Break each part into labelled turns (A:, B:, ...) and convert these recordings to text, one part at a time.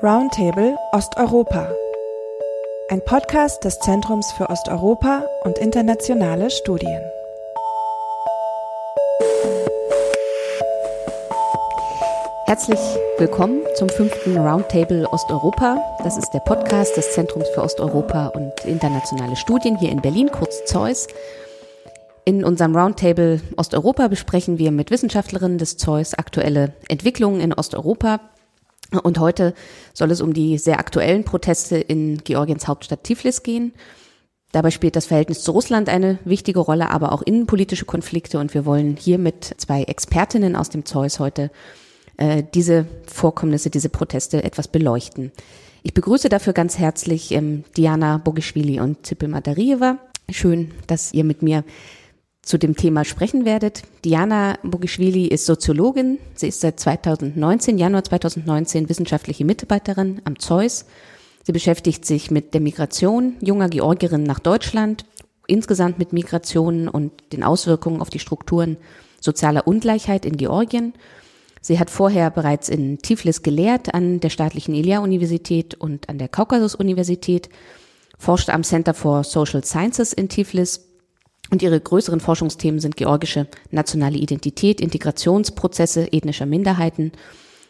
A: Roundtable Osteuropa. Ein Podcast des Zentrums für Osteuropa und internationale Studien.
B: Herzlich willkommen zum fünften Roundtable Osteuropa. Das ist der Podcast des Zentrums für Osteuropa und internationale Studien hier in Berlin, kurz Zeus. In unserem Roundtable Osteuropa besprechen wir mit Wissenschaftlerinnen des Zeus aktuelle Entwicklungen in Osteuropa, und heute soll es um die sehr aktuellen Proteste in Georgiens Hauptstadt Tiflis gehen. Dabei spielt das Verhältnis zu Russland eine wichtige Rolle, aber auch innenpolitische Konflikte. Und wir wollen hier mit zwei Expertinnen aus dem Zeus heute äh, diese Vorkommnisse, diese Proteste etwas beleuchten. Ich begrüße dafür ganz herzlich ähm, Diana Bogischwili und Zippel Madarieva. Schön, dass ihr mit mir zu dem Thema sprechen werdet. Diana Bogischwili ist Soziologin. Sie ist seit 2019, Januar 2019, wissenschaftliche Mitarbeiterin am Zeus. Sie beschäftigt sich mit der Migration junger Georgierinnen nach Deutschland, insgesamt mit Migrationen und den Auswirkungen auf die Strukturen sozialer Ungleichheit in Georgien. Sie hat vorher bereits in Tiflis gelehrt an der staatlichen Ilia-Universität und an der Kaukasus-Universität, forschte am Center for Social Sciences in Tiflis und ihre größeren Forschungsthemen sind georgische nationale Identität, Integrationsprozesse ethnischer Minderheiten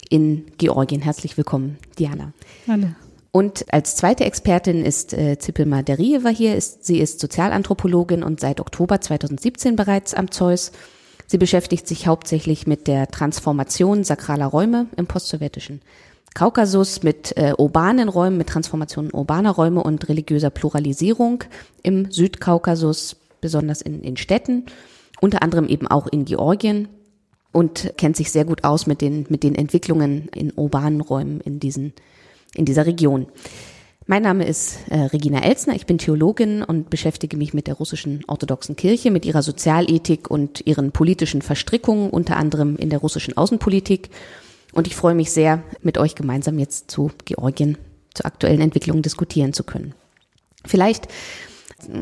B: in Georgien. Herzlich willkommen, Diana.
C: Hallo.
B: Und als zweite Expertin ist äh, Zipilma Derieva hier. Ist, sie ist Sozialanthropologin und seit Oktober 2017 bereits am Zeus. Sie beschäftigt sich hauptsächlich mit der Transformation sakraler Räume im postsowjetischen Kaukasus, mit äh, urbanen Räumen, mit Transformationen urbaner Räume und religiöser Pluralisierung im Südkaukasus, besonders in, in Städten, unter anderem eben auch in Georgien und kennt sich sehr gut aus mit den, mit den Entwicklungen in urbanen Räumen in, diesen, in dieser Region. Mein Name ist äh, Regina Elsner, ich bin Theologin und beschäftige mich mit der russischen orthodoxen Kirche, mit ihrer Sozialethik und ihren politischen Verstrickungen, unter anderem in der russischen Außenpolitik. Und ich freue mich sehr, mit euch gemeinsam jetzt zu Georgien, zu aktuellen Entwicklungen diskutieren zu können. Vielleicht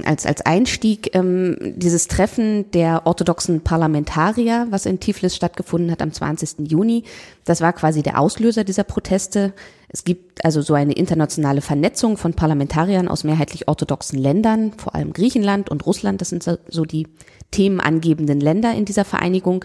B: als, als Einstieg ähm, dieses Treffen der orthodoxen Parlamentarier, was in Tiflis stattgefunden hat am 20. Juni. Das war quasi der Auslöser dieser Proteste. Es gibt also so eine internationale Vernetzung von Parlamentariern aus mehrheitlich orthodoxen Ländern, vor allem Griechenland und Russland. Das sind so die themenangebenden Länder in dieser Vereinigung.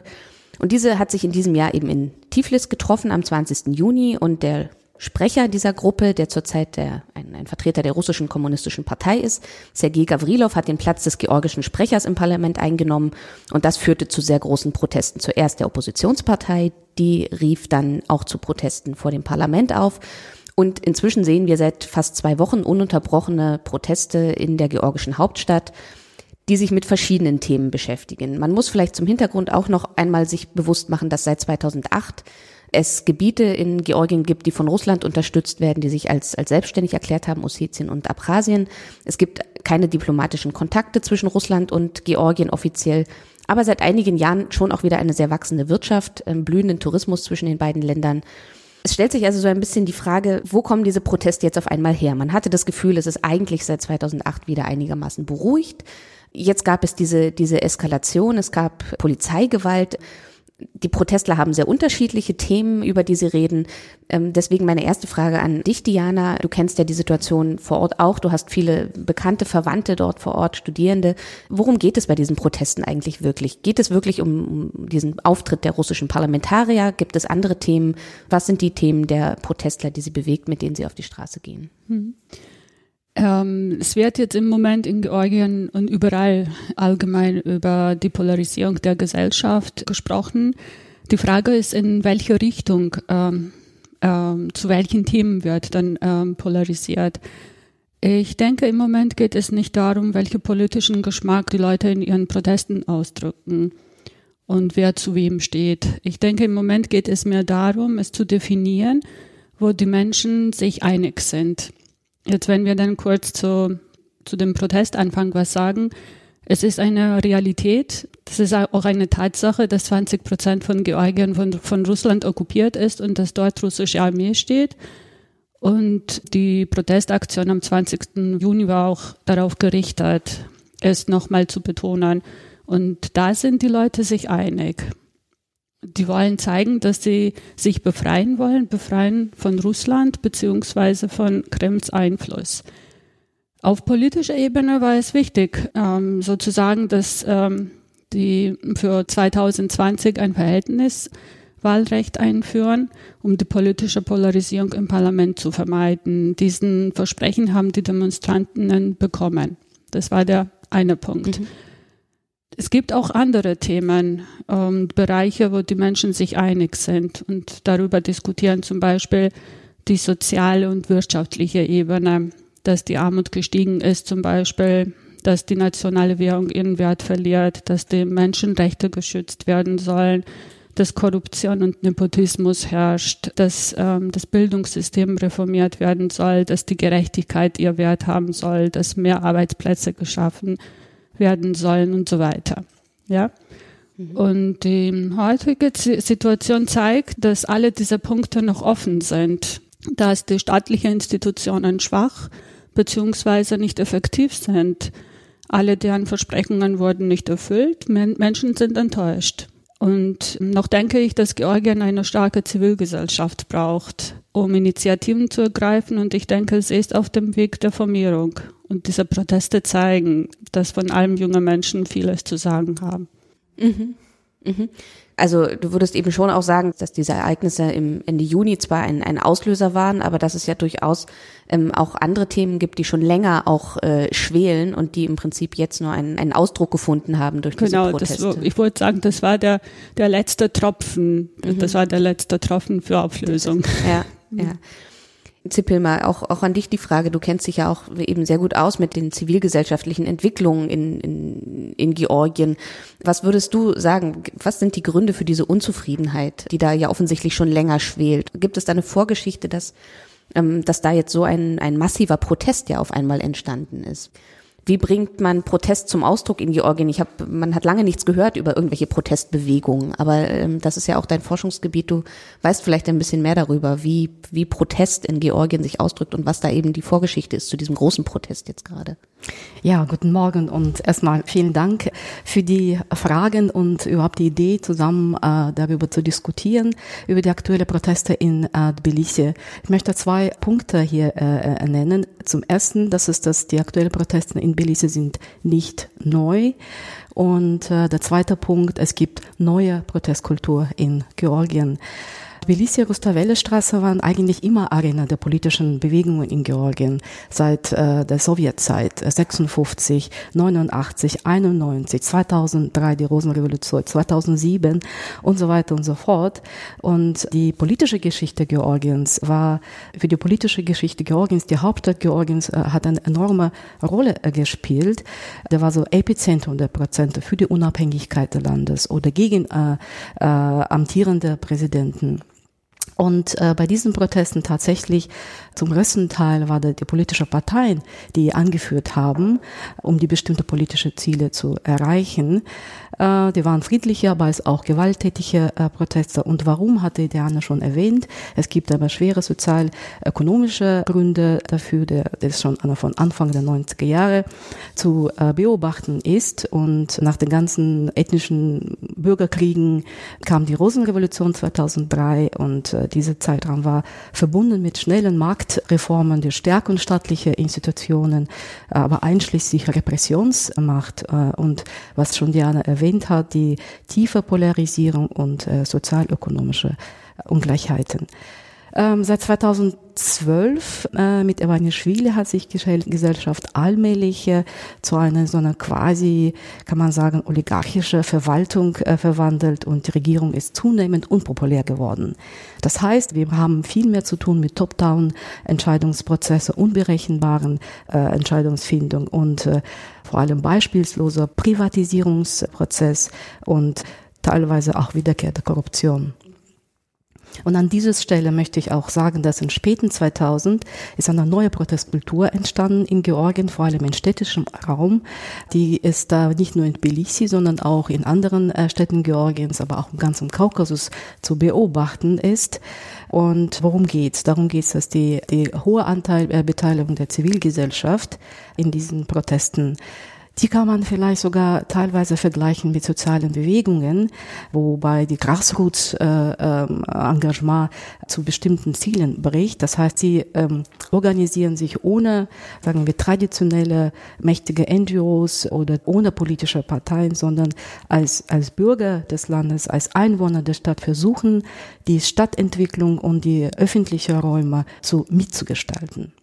B: Und diese hat sich in diesem Jahr eben in Tiflis getroffen am 20. Juni und der Sprecher dieser Gruppe, der zurzeit der, ein, ein Vertreter der russischen kommunistischen Partei ist. Sergei Gavrilov hat den Platz des georgischen Sprechers im Parlament eingenommen und das führte zu sehr großen Protesten. Zuerst der Oppositionspartei, die rief dann auch zu Protesten vor dem Parlament auf. Und inzwischen sehen wir seit fast zwei Wochen ununterbrochene Proteste in der georgischen Hauptstadt die sich mit verschiedenen Themen beschäftigen. Man muss vielleicht zum Hintergrund auch noch einmal sich bewusst machen, dass seit 2008 es Gebiete in Georgien gibt, die von Russland unterstützt werden, die sich als, als selbstständig erklärt haben, Ossetien und Abchasien. Es gibt keine diplomatischen Kontakte zwischen Russland und Georgien offiziell, aber seit einigen Jahren schon auch wieder eine sehr wachsende Wirtschaft, ähm, blühenden Tourismus zwischen den beiden Ländern. Es stellt sich also so ein bisschen die Frage, wo kommen diese Proteste jetzt auf einmal her? Man hatte das Gefühl, es ist eigentlich seit 2008 wieder einigermaßen beruhigt. Jetzt gab es diese, diese Eskalation, es gab Polizeigewalt die Protestler haben sehr unterschiedliche Themen, über die sie reden. Ähm, deswegen meine erste Frage an dich, Diana. Du kennst ja die Situation vor Ort auch. Du hast viele bekannte Verwandte dort vor Ort, Studierende. Worum geht es bei diesen Protesten eigentlich wirklich? Geht es wirklich um, diesen Auftritt der russischen Parlamentarier? Gibt es andere Themen? Was sind die Themen der Protestler, die sie bewegt, mit denen sie auf die Straße gehen?
C: Hm. Ähm, es wird jetzt im Moment in Georgien und überall allgemein über die Polarisierung der Gesellschaft gesprochen. Die Frage ist, in welche Richtung, ähm, ähm, zu welchen Themen wird dann ähm, polarisiert. Ich denke, im Moment geht es nicht darum, welche politischen Geschmack die Leute in ihren Protesten ausdrücken und wer zu wem steht. Ich denke, im Moment geht es mehr darum, es zu definieren, wo die Menschen sich einig sind. Jetzt, wenn wir dann kurz zu, zu dem Protestanfang was sagen, es ist eine Realität, das ist auch eine Tatsache, dass 20 Prozent von Georgien von, von Russland okkupiert ist und dass dort russische Armee steht. Und die Protestaktion am 20. Juni war auch darauf gerichtet, es nochmal zu betonen. Und da sind die Leute sich einig. Die wollen zeigen, dass sie sich befreien wollen, befreien von Russland beziehungsweise von Krems Einfluss. Auf politischer Ebene war es wichtig, ähm, sozusagen, dass ähm, die für 2020 ein Verhältniswahlrecht einführen, um die politische Polarisierung im Parlament zu vermeiden. Diesen Versprechen haben die Demonstranten bekommen. Das war der eine Punkt. Mhm. Es gibt auch andere Themen, ähm, Bereiche, wo die Menschen sich einig sind und darüber diskutieren, zum Beispiel die soziale und wirtschaftliche Ebene dass die Armut gestiegen ist zum Beispiel, dass die nationale Währung ihren Wert verliert, dass die Menschenrechte geschützt werden sollen, dass Korruption und Nepotismus herrscht, dass ähm, das Bildungssystem reformiert werden soll, dass die Gerechtigkeit ihr Wert haben soll, dass mehr Arbeitsplätze geschaffen werden sollen und so weiter. Ja. Mhm. Und die heutige Situation zeigt, dass alle diese Punkte noch offen sind, dass die staatlichen Institutionen schwach beziehungsweise nicht effektiv sind. Alle deren Versprechungen wurden nicht erfüllt. Menschen sind enttäuscht. Und noch denke ich, dass Georgien eine starke Zivilgesellschaft braucht, um Initiativen zu ergreifen. Und ich denke, sie ist auf dem Weg der Formierung. Und diese Proteste zeigen, dass von allem junge Menschen vieles zu sagen haben.
B: Mhm. Mhm. Also du würdest eben schon auch sagen, dass diese Ereignisse im Ende Juni zwar ein, ein Auslöser waren, aber dass es ja durchaus ähm, auch andere Themen gibt, die schon länger auch äh, schwelen und die im Prinzip jetzt nur einen, einen Ausdruck gefunden haben durch diese genau, Proteste.
C: Genau, ich wollte sagen, das war der, der letzte Tropfen. Mhm. Das war der letzte Tropfen für Auflösung.
B: Ja, ja. Zippelmer, auch, auch an dich die Frage, du kennst dich ja auch eben sehr gut aus mit den zivilgesellschaftlichen Entwicklungen in, in, in Georgien. Was würdest du sagen, was sind die Gründe für diese Unzufriedenheit, die da ja offensichtlich schon länger schwelt? Gibt es da eine Vorgeschichte, dass, ähm, dass da jetzt so ein, ein massiver Protest ja auf einmal entstanden ist? Wie bringt man Protest zum Ausdruck in Georgien? Ich habe, man hat lange nichts gehört über irgendwelche Protestbewegungen, aber ähm, das ist ja auch dein Forschungsgebiet. Du weißt vielleicht ein bisschen mehr darüber, wie wie Protest in Georgien sich ausdrückt und was da eben die Vorgeschichte ist zu diesem großen Protest jetzt gerade.
D: Ja, guten Morgen und erstmal vielen Dank für die Fragen und überhaupt die Idee, zusammen äh, darüber zu diskutieren über die aktuellen Proteste in äh, Tbilisi. Ich möchte zwei Punkte hier äh, nennen. Zum ersten, das ist, dass die aktuellen Proteste in Tbilisi sind nicht neu. Und äh, der zweite Punkt, es gibt neue Protestkultur in Georgien. Tbilisi Rustaveli Straße waren eigentlich immer Arena der politischen Bewegungen in Georgien seit äh, der Sowjetzeit 56, 89, 91, 2003 die Rosenrevolution, 2007 und so weiter und so fort. Und die politische Geschichte Georgiens war für die politische Geschichte Georgiens, die Hauptstadt Georgiens äh, hat eine enorme Rolle äh, gespielt. Der war so Epizentrum der Prozente für die Unabhängigkeit des Landes oder gegen äh, äh, amtierende Präsidenten. Und äh, bei diesen Protesten tatsächlich zum größten Teil war das die politische Parteien, die angeführt haben, um die bestimmte politische Ziele zu erreichen. Äh, die waren friedliche, aber es auch gewalttätige äh, Proteste. Und warum hatte Diana schon erwähnt? Es gibt aber schwere sozial-ökonomische Gründe dafür, der, der schon von Anfang der 90er Jahre zu äh, beobachten ist. Und nach den ganzen ethnischen Bürgerkriegen kam die Rosenrevolution 2003 und äh, dieser Zeitraum war verbunden mit schnellen Marktreformen, der Stärkung staatlicher Institutionen, aber einschließlich Repressionsmacht äh, und was schon Diana erwähnt hat, die tiefe Polarisierung und äh, sozialökonomische Ungleichheiten. Ähm, seit 2012 äh, mit Evanischwili hat sich Gesellschaft allmählich äh, zu einer so einer quasi, kann man sagen, oligarchische Verwaltung äh, verwandelt und die Regierung ist zunehmend unpopulär geworden. Das heißt, wir haben viel mehr zu tun mit Top-Down-Entscheidungsprozesse, unberechenbaren äh, Entscheidungsfindung und äh, vor allem beispielsloser Privatisierungsprozess und teilweise auch wiederkehrte Korruption. Und an dieser Stelle möchte ich auch sagen, dass in späten 2000 ist eine neue Protestkultur entstanden in Georgien, vor allem in städtischem Raum. Die ist da nicht nur in Tbilisi, sondern auch in anderen äh, Städten Georgiens, aber auch im ganzen Kaukasus zu beobachten ist. Und worum geht's? Darum geht's, dass die, die hohe Anteil äh, Beteiligung der Zivilgesellschaft in diesen Protesten Die kann man vielleicht sogar teilweise vergleichen mit sozialen Bewegungen, wobei die Grassroots-Engagement äh, äh, zu bestimmten Zielen bricht. Das heißt, sie ähm, organisieren sich ohne, sagen wir, traditionelle mächtige NGOs oder ohne politische Parteien, sondern als, als Bürger des Landes, als Einwohner der Stadt versuchen, die Stadtentwicklung und die öffentlichen Räume zu mitzugestalten.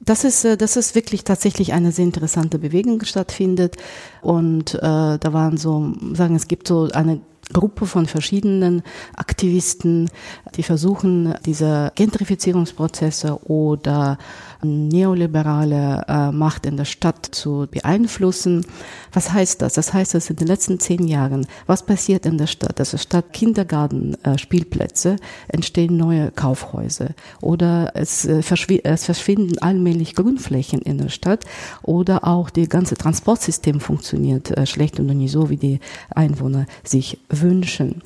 D: Das ist, äh, das ist wirklich tatsächlich eine sehr interessante Bewegung stattfindet. Und äh, da waren so, sagen, es gibt so eine Gruppe von verschiedenen Aktivisten, die versuchen, diese Gentrifizierungsprozesse oder neoliberale äh, Macht in der Stadt zu beeinflussen. Was heißt das? Das heißt, dass in den letzten zehn Jahren, was passiert in der Stadt? Also statt Kindergarten, äh, entstehen neue Kaufhäuser oder es, äh, verschw es verschwinden allmählich Grünflächen in der Stadt oder auch die ganze Transportsystem funktioniert äh, schlecht und nicht so, wie die Einwohner sich wünschen.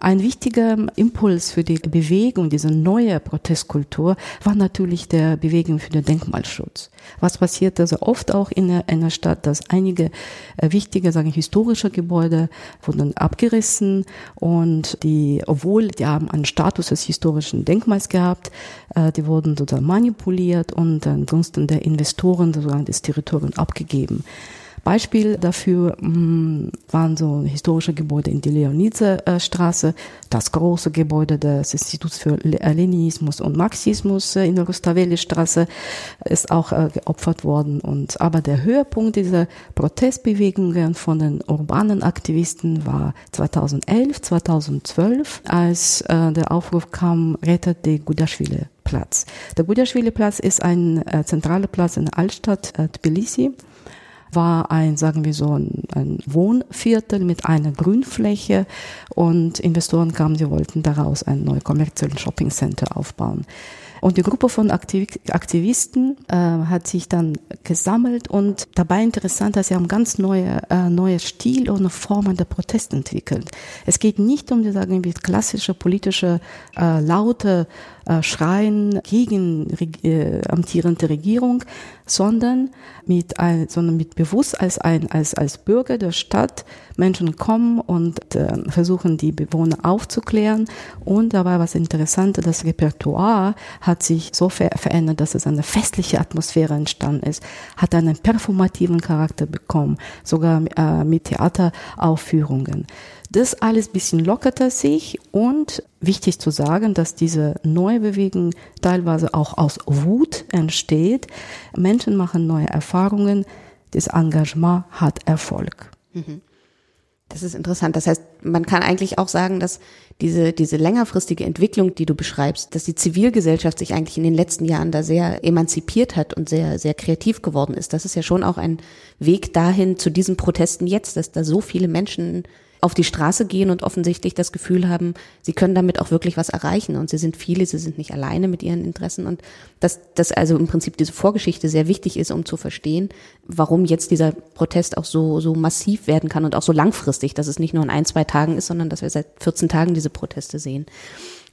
D: Ein wichtiger Impuls für die Bewegung, diese neue Protestkultur, war natürlich der Bewegung für den Denkmalschutz. Was passiert also oft auch in der, in der Stadt, dass einige äh, wichtige, sagen historische Gebäude wurden abgerissen und die, obwohl die haben einen Status des historischen Denkmals gehabt, äh, die wurden sozusagen manipuliert und ansonsten der Investoren sozusagen das Territorium abgegeben. Beispiel dafür mh, mm, waren so historische Gebäude in der Leonidze-Straße, das große Gebäude des Instituts für Leninismus und Marxismus in der Rustaveli-Straße ist auch äh, geopfert worden. Und aber der Höhepunkt dieser Protestbewegungen von den urbanen Aktivisten war 2011, 2012, als äh, der Aufruf kam, rettet die Gudaschwili Platz. Der Gudaschwili Platz ist ein äh, zentraler Platz in der Altstadt äh, Tbilisi war ein, sagen wir so, ein, ein Wohnviertel mit einer Grünfläche und Investoren kamen, sie wollten daraus ein neues kommerzielles Shoppingcenter aufbauen. Und die Gruppe von Aktivisten äh, hat sich dann gesammelt und dabei interessant, dass sie haben ganz neue, äh, neue Stil und Formen der Protest entwickelt. Es geht nicht um die, sagen wir, klassische politische, äh, laute äh, Schreien gegen äh, amtierende Regierung, sondern mit, ein, sondern mit bewusst als ein, als, als Bürger der Stadt Menschen kommen und äh, versuchen, die Bewohner aufzuklären. Und dabei was Interessantes, das Repertoire hat sich so ver verändert, dass es eine festliche Atmosphäre entstanden ist, hat einen performativen Charakter bekommen, sogar äh, mit Theateraufführungen. Das alles bisschen lockerte sich und wichtig zu sagen, dass diese neue Bewegung teilweise auch aus Wut entsteht. Menschen machen neue Erfahrungen, das Engagement hat Erfolg. Mhm.
B: Das ist interessant. Das heißt, man kann eigentlich auch sagen, dass diese, diese längerfristige Entwicklung, die du beschreibst, dass die Zivilgesellschaft sich eigentlich in den letzten Jahren da sehr emanzipiert hat und sehr, sehr kreativ geworden ist. Das ist ja schon auch ein Weg dahin zu diesen Protesten jetzt, dass da so viele Menschen auf die Straße gehen und offensichtlich das Gefühl haben, sie können damit auch wirklich was erreichen und sie sind viele, sie sind nicht alleine mit ihren Interessen und dass, dass also im Prinzip diese Vorgeschichte sehr wichtig ist, um zu verstehen, warum jetzt dieser Protest auch so, so massiv werden kann und auch so langfristig, dass es nicht nur in ein, zwei Tagen ist, sondern dass wir seit 14 Tagen diese Proteste sehen.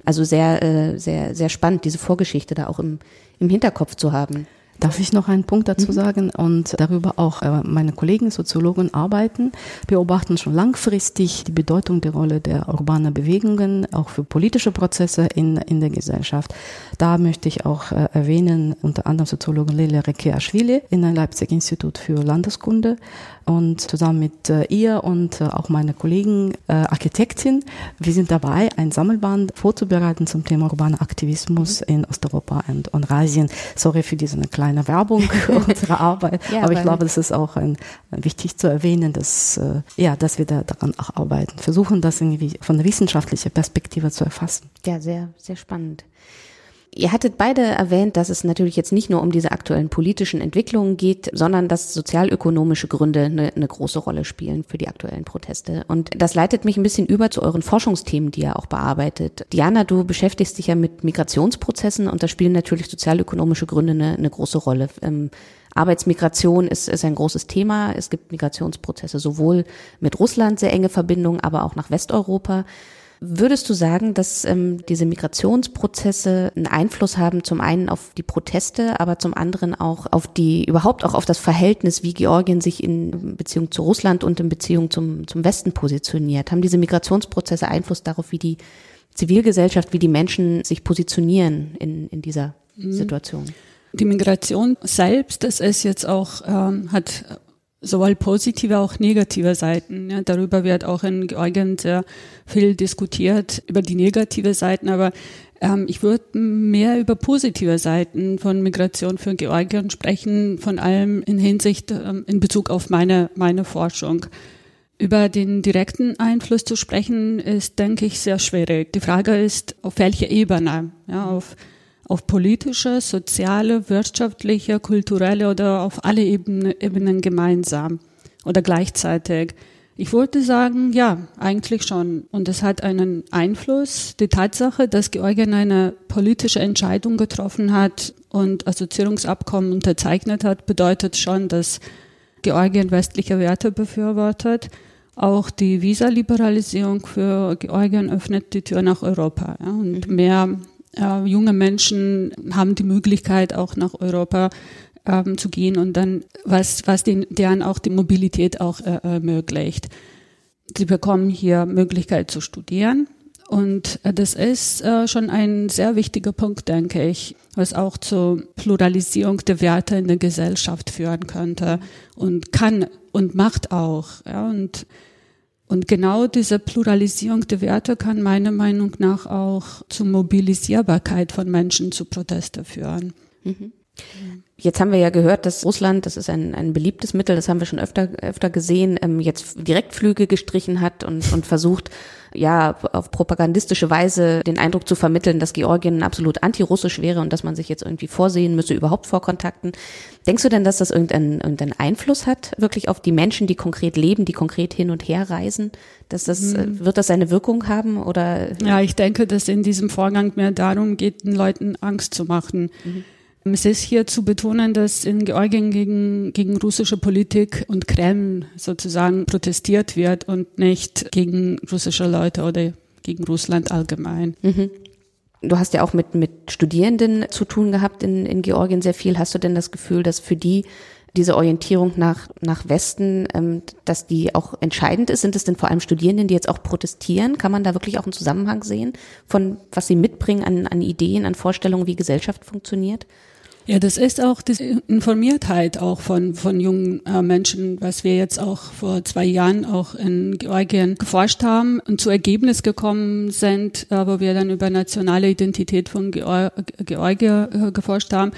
B: Also sehr, äh, sehr, sehr spannend, diese Vorgeschichte da auch im, im Hinterkopf zu haben.
D: Darf ich noch einen Punkt dazu mhm. sagen und darüber auch äh, meine Kollegen Soziologen arbeiten, beobachten schon langfristig die Bedeutung der Rolle der urbanen Bewegungen, auch für politische Prozesse in, in der Gesellschaft. Da möchte ich auch äh, erwähnen, unter anderem Soziologin Lele Rekeashvili in der Leipzig Institut für Landeskunde und zusammen mit äh, ihr und auch meine Kollegen Architektin, wir sind dabei, ein Sammelband vorzubereiten zum Thema urbaner Aktivismus in Osteuropa und, und Asien. Sorry für diese kleine Werbung unserer Arbeit. ja, aber ich glaube, es ist auch ein, wichtig zu erwähnen, dass, äh, ja, dass wir da daran auch arbeiten, versuchen, das irgendwie von der wissenschaftlichen Perspektive zu erfassen.
B: Ja, sehr, sehr spannend. Ihr hattet beide erwähnt, dass es natürlich jetzt nicht nur um diese aktuellen politischen Entwicklungen geht, sondern dass sozialökonomische Gründe eine, eine, große Rolle spielen für die aktuellen Proteste. Und das leitet mich ein bisschen über zu euren Forschungsthemen, die ihr auch bearbeitet. Diana, du beschäftigst dich ja mit Migrationsprozessen und da spielen natürlich sozialökonomische Gründe eine, eine große Rolle. Ähm, Arbeitsmigration ist, ist ein großes Thema. Es gibt Migrationsprozesse sowohl mit Russland sehr enge Verbindungen, aber auch nach Westeuropa. Würdest du sagen, dass ähm, diese Migrationsprozesse einen Einfluss haben, zum einen auf die Proteste, aber zum anderen auch auf die, überhaupt auch auf das Verhältnis, wie Georgien sich in Beziehung zu Russland und in Beziehung zum, zum Westen positioniert? Haben diese Migrationsprozesse Einfluss darauf, wie die Zivilgesellschaft, wie die Menschen sich positionieren in, in dieser mhm. Situation?
C: Die Migration selbst, das ist jetzt auch, ähm, hat sowohl positive auch negative Seiten. Ja, darüber wird auch in Georgien sehr viel diskutiert, über die negative Seiten, aber ähm, ich würde mehr über positive Seiten von Migration für Georgien sprechen, von allem in Hinsicht, ähm, in Bezug auf meine, meine Forschung. Über den direkten Einfluss zu sprechen, ist, denke ich, sehr schwierig. Die Frage ist, auf welcher Ebene? Ja, auf auf politische, soziale, wirtschaftliche, kulturelle oder auf alle Ebenen, Ebenen gemeinsam oder gleichzeitig. Ich wollte sagen, ja, eigentlich schon. Und es hat einen Einfluss. Die Tatsache, dass Georgien eine politische Entscheidung getroffen hat und Assoziierungsabkommen unterzeichnet hat, bedeutet schon, dass Georgien westliche Werte befürwortet. Auch die Visaliberalisierung für Georgien öffnet die Tür nach Europa. Ja, und mhm. mehr äh, junge Menschen haben die Möglichkeit, auch nach Europa ähm, zu gehen und dann, was, was den, deren auch die Mobilität auch äh, ermöglicht. Sie bekommen hier Möglichkeit zu studieren. Und äh, das ist äh, schon ein sehr wichtiger Punkt, denke ich, was auch zur Pluralisierung der Werte in der Gesellschaft führen könnte und kann und macht auch. Ja, und und genau diese Pluralisierung der Werte kann meiner Meinung nach auch zur Mobilisierbarkeit von Menschen zu Proteste führen. Mhm.
B: Jetzt haben wir ja gehört, dass Russland, das ist ein, ein beliebtes Mittel, das haben wir schon öfter, öfter gesehen, ähm, jetzt Direktflüge gestrichen hat und, und versucht, ja, auf propagandistische Weise den Eindruck zu vermitteln, dass Georgien absolut antirussisch wäre und dass man sich jetzt irgendwie vorsehen müsse, überhaupt vor Kontakten. Denkst du denn, dass das irgendeinen, irgendeinen Einfluss hat, wirklich auf die Menschen, die konkret leben, die konkret hin und her reisen? Dass das, mhm. wird das seine Wirkung haben oder?
C: Ja, ich denke, dass in diesem Vorgang mehr darum geht, den Leuten Angst zu machen. Mhm. Es ist hier zu betonen, dass in Georgien gegen, gegen russische Politik und Kreml sozusagen protestiert wird und nicht gegen russische Leute oder gegen Russland allgemein. Mhm.
B: Du hast ja auch mit, mit Studierenden zu tun gehabt in, in Georgien sehr viel. Hast du denn das Gefühl, dass für die diese Orientierung nach, nach Westen, ähm, dass die auch entscheidend ist? Sind es denn vor allem Studierenden, die jetzt auch protestieren? Kann man da wirklich auch einen Zusammenhang sehen von was sie mitbringen an, an Ideen, an Vorstellungen, wie Gesellschaft funktioniert?
C: Ja, das ist auch die Informiertheit auch von, von jungen äh, Menschen, was wir jetzt auch vor zwei Jahren auch in Georgien geforscht haben und zu Ergebnis gekommen sind, äh, wo wir dann über nationale Identität von Geor Georgien äh, geforscht haben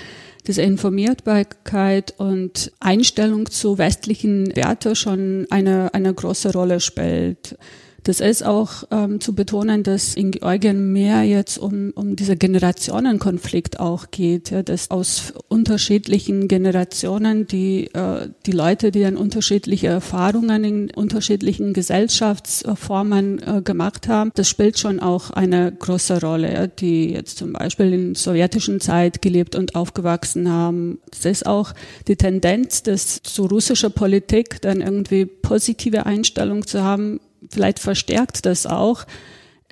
C: diese Informiertheit und Einstellung zu westlichen Werten schon eine, eine große Rolle spielt. Das ist auch ähm, zu betonen, dass in Georgien mehr jetzt um, um dieser Generationenkonflikt auch geht, ja, dass aus unterschiedlichen Generationen die, äh, die Leute, die dann unterschiedliche Erfahrungen in unterschiedlichen Gesellschaftsformen äh, gemacht haben, das spielt schon auch eine große Rolle, ja, die jetzt zum Beispiel in sowjetischen Zeit gelebt und aufgewachsen haben. Das ist auch die Tendenz, dass zu russischer Politik dann irgendwie positive Einstellung zu haben, vielleicht verstärkt das auch.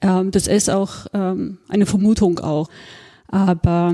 C: Ähm, das ist auch ähm, eine Vermutung auch. Aber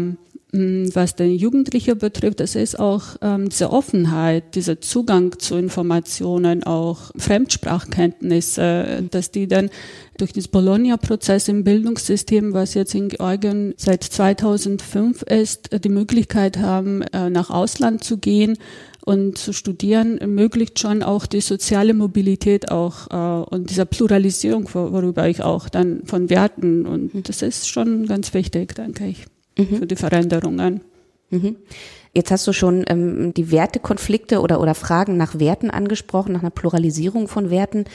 C: ähm, was den Jugendlichen betrifft, das ist auch ähm, diese Offenheit, dieser Zugang zu Informationen, auch Fremdsprachkenntnisse, dass die dann durch das Bologna-Prozess im Bildungssystem, was jetzt in Georgien seit 2005 ist, die Möglichkeit haben, äh, nach Ausland zu gehen und zu studieren ermöglicht schon auch die soziale Mobilität auch äh, und dieser Pluralisierung, worüber ich auch dann von Werten und mhm. das ist schon ganz wichtig, denke ich, mhm. für die Veränderungen.
B: Mhm. Jetzt hast du schon ähm, die Wertekonflikte oder, oder Fragen nach Werten angesprochen, nach einer Pluralisierung von Werten.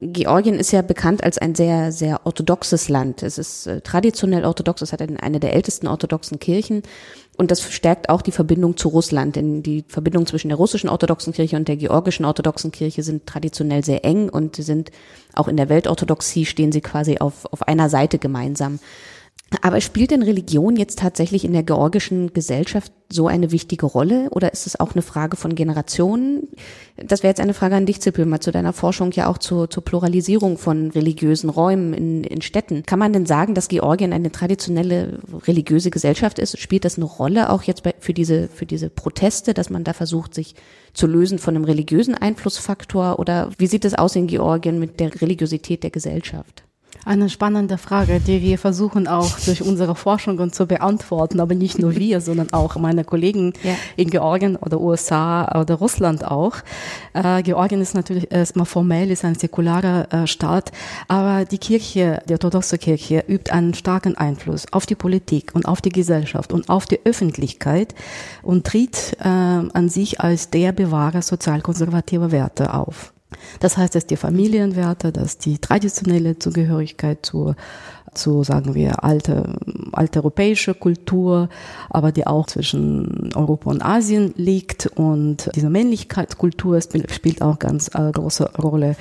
B: Georgien ist ja bekannt als ein sehr, sehr orthodoxes Land. Es ist äh, traditionell orthodox, es hat eine der ältesten orthodoxen Kirchen. Und das stärkt auch die Verbindung zu Russland, denn die Verbindung zwischen der russischen orthodoxen Kirche und der georgischen orthodoxen Kirche sind traditionell sehr eng und sind auch in der Weltorthodoxie stehen sie quasi auf, auf einer Seite gemeinsam. Aber spielt denn Religion jetzt tatsächlich in der georgischen Gesellschaft so eine wichtige Rolle oder ist es auch eine Frage von Generationen? Das wäre jetzt eine Frage an dich, Zippel, mal zu deiner Forschung ja auch zur, zur Pluralisierung von religiösen Räumen in, in Städten. Kann man denn sagen, dass Georgien eine traditionelle religiöse Gesellschaft ist? Spielt das eine Rolle auch jetzt bei, für diese, für diese Proteste, dass man da versucht, sich zu lösen von einem religiösen Einflussfaktor oder wie sieht es aus in Georgien mit der Religiosität der Gesellschaft?
D: Eine spannende Frage, die wir versuchen auch durch unsere Forschungen zu beantworten, aber nicht nur wir, sondern auch meine Kollegen ja. in Georgien oder USA oder Russland auch. Äh, Georgien ist natürlich erstmal formell, ist ein säkularer äh, Staat, aber die Kirche, die orthodoxe Kirche, übt einen starken Einfluss auf die Politik und auf die Gesellschaft und auf die Öffentlichkeit und tritt äh, an sich als der Bewahrer sozialkonservativer Werte auf. Das heißt, dass die Familienwerte, dass die traditionelle Zugehörigkeit zur zu, sagen wir, alte, alte europäische Kultur, aber die auch zwischen Europa und Asien liegt. Und diese Männlichkeitskultur spielt auch ganz äh, große Rolle.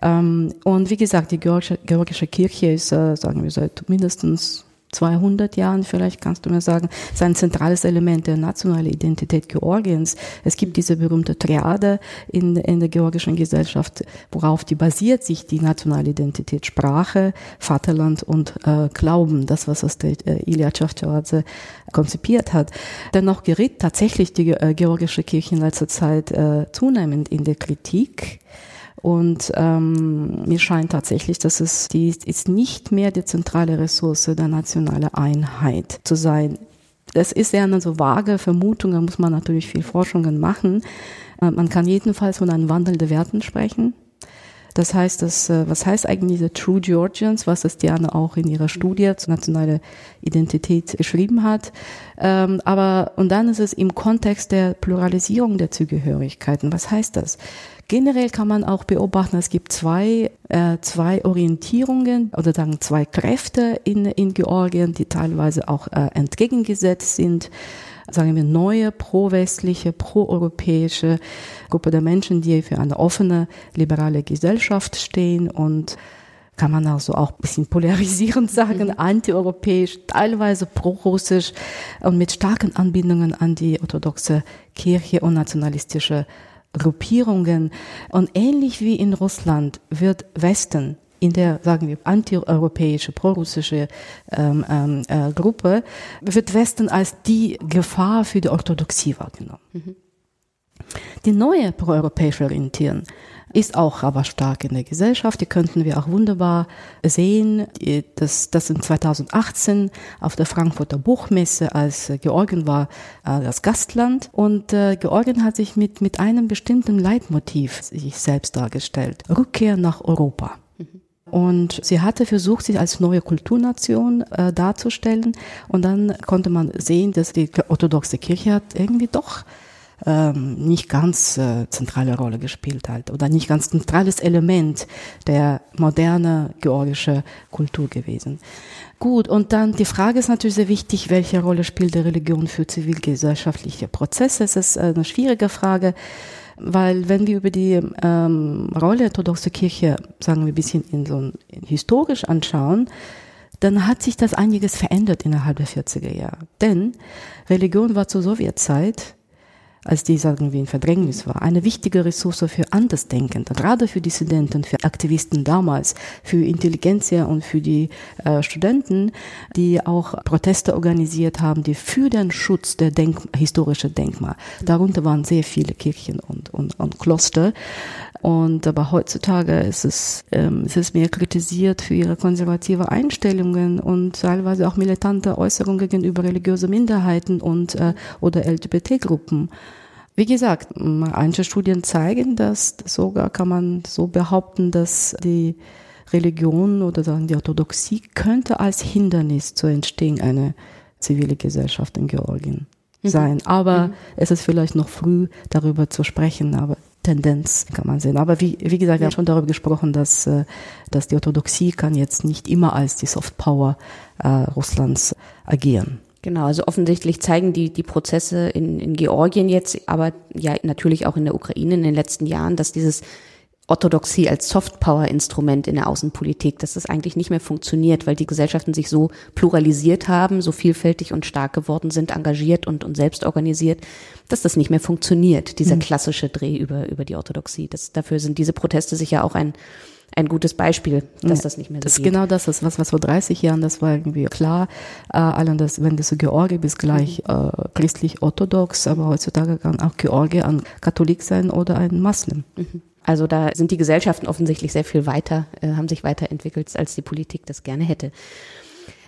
D: Ähm, und wie gesagt, die georgische, georgische Kirche ist, äh, sagen wir, seit mindestens 200 Jahren, vielleicht kannst du mir sagen, ist ein zentrales Element der nationalen Identität Georgiens. Es gibt diese berühmte Triade in, in der georgischen Gesellschaft, worauf die basiert sich die nationale Identität Sprache, Vaterland und äh, Glauben, das was das der äh, Ilya Chavchavadze konzipiert hat. Dennoch geriet tatsächlich die äh, georgische Kirche in letzter Zeit äh, zunehmend in der Kritik und ähm, mir scheint tatsächlich, dass es die ist nicht mehr die zentrale Ressource der nationalen Einheit zu sein. Das ist ja eine so vage Vermutung, da muss man natürlich viel Forschungen machen. Äh, man kann jedenfalls von einem Wandel der Werten sprechen. Das heißt, dass, äh, was heißt eigentlich diese True Georgians, was es Diana auch in ihrer Studie zur nationalen Identität geschrieben hat. Ähm, aber, und dann ist es im Kontext der Pluralisierung der Zugehörigkeiten. Was heißt das? Generell kann man auch beobachten, es gibt zwei, äh, zwei Orientierungen oder sagen zwei Kräfte in, in Georgien, die teilweise auch äh, entgegengesetzt sind. Sagen wir neue pro-westliche, pro-europäische Gruppe der Menschen, die für eine offene, liberale Gesellschaft stehen und kann man also auch ein bisschen polarisierend sagen, mhm. antieuropäisch, teilweise pro-russisch und mit starken Anbindungen an die orthodoxe Kirche und nationalistische Gruppierungen. Und ähnlich wie in Russland wird Westen in der, sagen wir, antieuropäische, prorussische ähm, ähm, äh, Gruppe, wird Westen als die Gefahr für die Orthodoxie wahrgenommen. Mhm. Die neue proeuropäische Orientierung ist auch aber stark in der Gesellschaft. Die könnten wir auch wunderbar sehen, dass das in 2018 auf der Frankfurter Buchmesse, als Georgien war äh, das Gastland und äh, Georgien hat sich mit, mit einem bestimmten Leitmotiv sich selbst dargestellt. Rückkehr nach Europa. Und sie hatte versucht, sich als neue Kulturnation äh, darzustellen. Und dann konnte man sehen, dass die orthodoxe Kirche hat irgendwie doch ähm, nicht ganz äh, zentrale Rolle gespielt hat oder nicht ganz zentrales Element der moderne georgische Kultur gewesen. Gut, und dann die Frage ist natürlich sehr wichtig, welche Rolle spielt die Religion für zivilgesellschaftliche Prozesse? Es ist eine schwierige Frage, weil wenn wir über die ähm, Rolle der orthodoxen Kirche, sagen wir ein bisschen in so historisch anschauen, dann hat sich das einiges verändert innerhalb der 40er Jahre. Denn Religion war zur Sowjetzeit als die sagen wir in Verdrängnis war, eine wichtige Ressource für Andersdenkende, gerade für Dissidenten, für Aktivisten damals, für Intelligenzia und für die äh, Studenten, die auch Proteste organisiert haben, die für den Schutz der Denk historischen Denkmal. Darunter waren sehr viele Kirchen und, und, und Kloster. Und aber heutzutage ist es, ähm, ist es mehr kritisiert für ihre konservative Einstellungen und teilweise auch militante Äußerungen gegenüber religiösen Minderheiten und äh, oder LGBT-Gruppen. Wie gesagt, manche Studien zeigen, dass sogar kann man so behaupten, dass die Religion oder sagen die Orthodoxie könnte als Hindernis zur Entstehung einer zivile Gesellschaft in Georgien mhm. sein. Aber mhm. es ist vielleicht noch früh darüber zu sprechen, aber Tendenz kann man sehen. Aber wie, wie gesagt, wir haben schon darüber gesprochen, dass, äh, dass die Orthodoxie kann jetzt nicht immer als die Soft Power äh, Russlands agieren.
B: Genau, also offensichtlich zeigen die, die Prozesse in, in Georgien jetzt, aber ja natürlich auch in der Ukraine in den letzten Jahren, dass dieses Orthodoxie als Softpower-Instrument in der Außenpolitik, dass das eigentlich nicht mehr funktioniert, weil die Gesellschaften sich so pluralisiert haben, so vielfältig und stark geworden sind, engagiert und, und selbst organisiert, dass das nicht mehr funktioniert, dieser mhm. klassische Dreh über, über die Orthodoxie. Das, dafür sind diese Proteste sicher auch ein, ein gutes Beispiel, dass das nicht mehr so
D: das
B: geht.
D: Genau das ist was, was vor 30 Jahren, das war irgendwie klar, äh, allen das, wenn du so Georgie bist, gleich mhm. äh, christlich-orthodox, aber heutzutage kann auch Georgie ein Katholik sein oder ein Muslim.
B: Mhm. Also da sind die Gesellschaften offensichtlich sehr viel weiter, äh, haben sich weiterentwickelt, als die Politik das gerne hätte.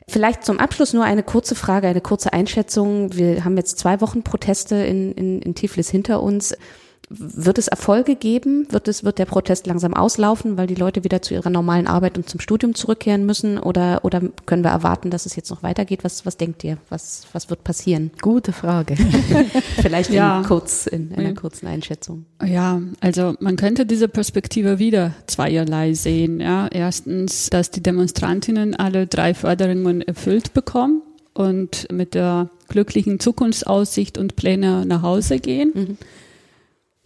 B: Vielleicht zum Abschluss nur eine kurze Frage, eine kurze Einschätzung. Wir haben jetzt zwei Wochen Proteste in, in, in Tiflis hinter uns. Wird es Erfolge geben? Wird es, wird der Protest langsam auslaufen, weil die Leute wieder zu ihrer normalen Arbeit und zum Studium zurückkehren müssen? Oder, oder können wir erwarten, dass es jetzt noch weitergeht? Was, was denkt ihr? Was, was wird passieren?
D: Gute Frage.
B: Vielleicht ja. in, kurz, in einer ja. kurzen Einschätzung.
C: Ja, also man könnte diese Perspektive wieder zweierlei sehen. Ja, erstens, dass die Demonstrantinnen alle drei Förderungen erfüllt bekommen und mit der glücklichen Zukunftsaussicht und Pläne nach Hause gehen. Mhm.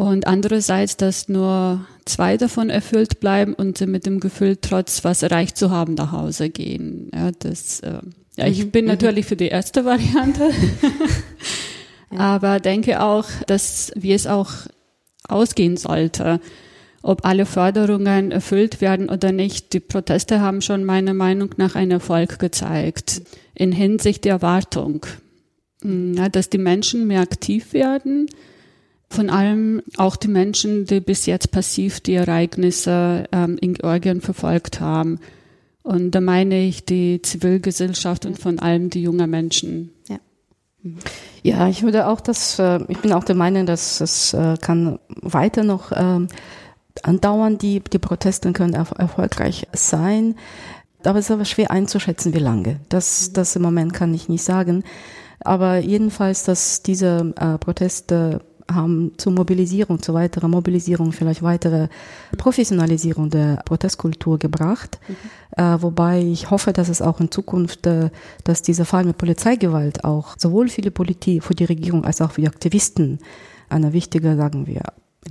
C: Und andererseits, dass nur zwei davon erfüllt bleiben und sie mit dem Gefühl, trotz was erreicht zu haben, nach Hause gehen. Ja, das, äh, ja, ich mhm. bin mhm. natürlich für die erste Variante, ja. aber denke auch, dass wie es auch ausgehen sollte. Ob alle Förderungen erfüllt werden oder nicht, die Proteste haben schon meiner Meinung nach einen Erfolg gezeigt in Hinsicht der Erwartung. Ja, dass die Menschen mehr aktiv werden, von allem auch die Menschen, die bis jetzt passiv die Ereignisse ähm, in Georgien verfolgt haben. Und da meine ich die Zivilgesellschaft und von allem die jungen Menschen.
D: Ja. Ja, ich würde auch das, äh, ich bin auch der Meinung, dass es äh, kann weiter noch ähm, andauern, die, die Proteste können erfolgreich sein. Aber es ist aber schwer einzuschätzen, wie lange. Das, das im Moment kann ich nicht sagen. Aber jedenfalls, dass diese äh, Proteste haben zur Mobilisierung, zu weiterer Mobilisierung, vielleicht weitere Professionalisierung der Protestkultur gebracht. Mhm. Äh, wobei ich hoffe, dass es auch in Zukunft, äh, dass dieser Fall mit Polizeigewalt auch sowohl für die Politik, für die Regierung als auch für die Aktivisten eine wichtige, sagen wir,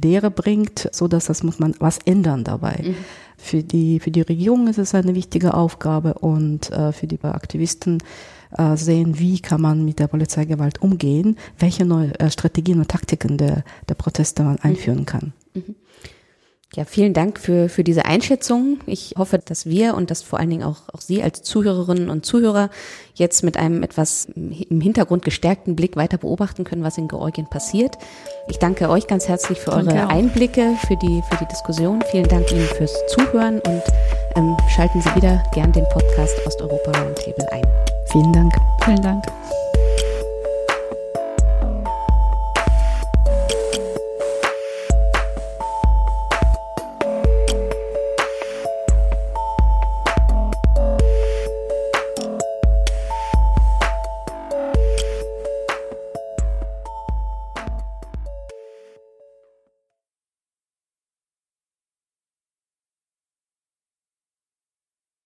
D: Lehre bringt, so dass das muss man was ändern dabei. Mhm. Für die, für die Regierung ist es eine wichtige Aufgabe und äh, für die Aktivisten äh, sehen, wie kann man mit der Polizeigewalt umgehen, welche neue äh, Strategien und Taktiken der, der Proteste man einführen kann. Mhm.
B: Ja, vielen Dank für, für diese Einschätzung. Ich hoffe, dass wir und dass vor allen Dingen auch, auch Sie als Zuhörerinnen und Zuhörer jetzt mit einem etwas im Hintergrund gestärkten Blick weiter beobachten können, was in Georgien passiert. Ich danke euch ganz herzlich für eure. Einblicke, für die, für die Diskussion. Vielen Dank Ihnen fürs Zuhören und ähm, schalten Sie wieder gern den Podcast Osteuropa Roundtable ein.
D: Vielen Dank.
C: Vielen Dank.